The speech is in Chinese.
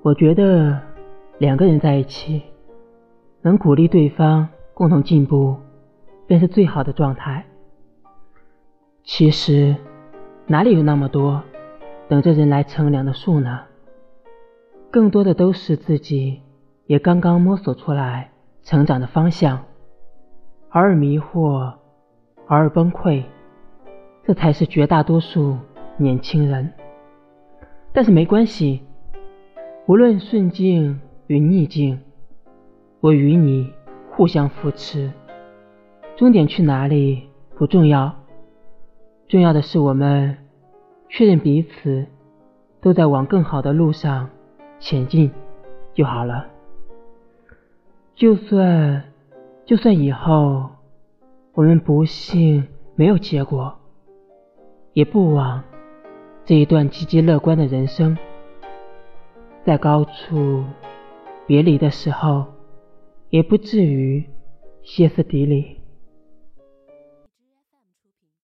我觉得两个人在一起，能鼓励对方共同进步，便是最好的状态。其实，哪里有那么多等着人来乘凉的树呢？更多的都是自己也刚刚摸索出来成长的方向，偶尔迷惑，偶尔崩溃，这才是绝大多数年轻人。但是没关系。无论顺境与逆境，我与你互相扶持。终点去哪里不重要，重要的是我们确认彼此都在往更好的路上前进就好了。就算就算以后我们不幸没有结果，也不枉这一段积极乐观的人生。在高处别离的时候，也不至于歇斯底里。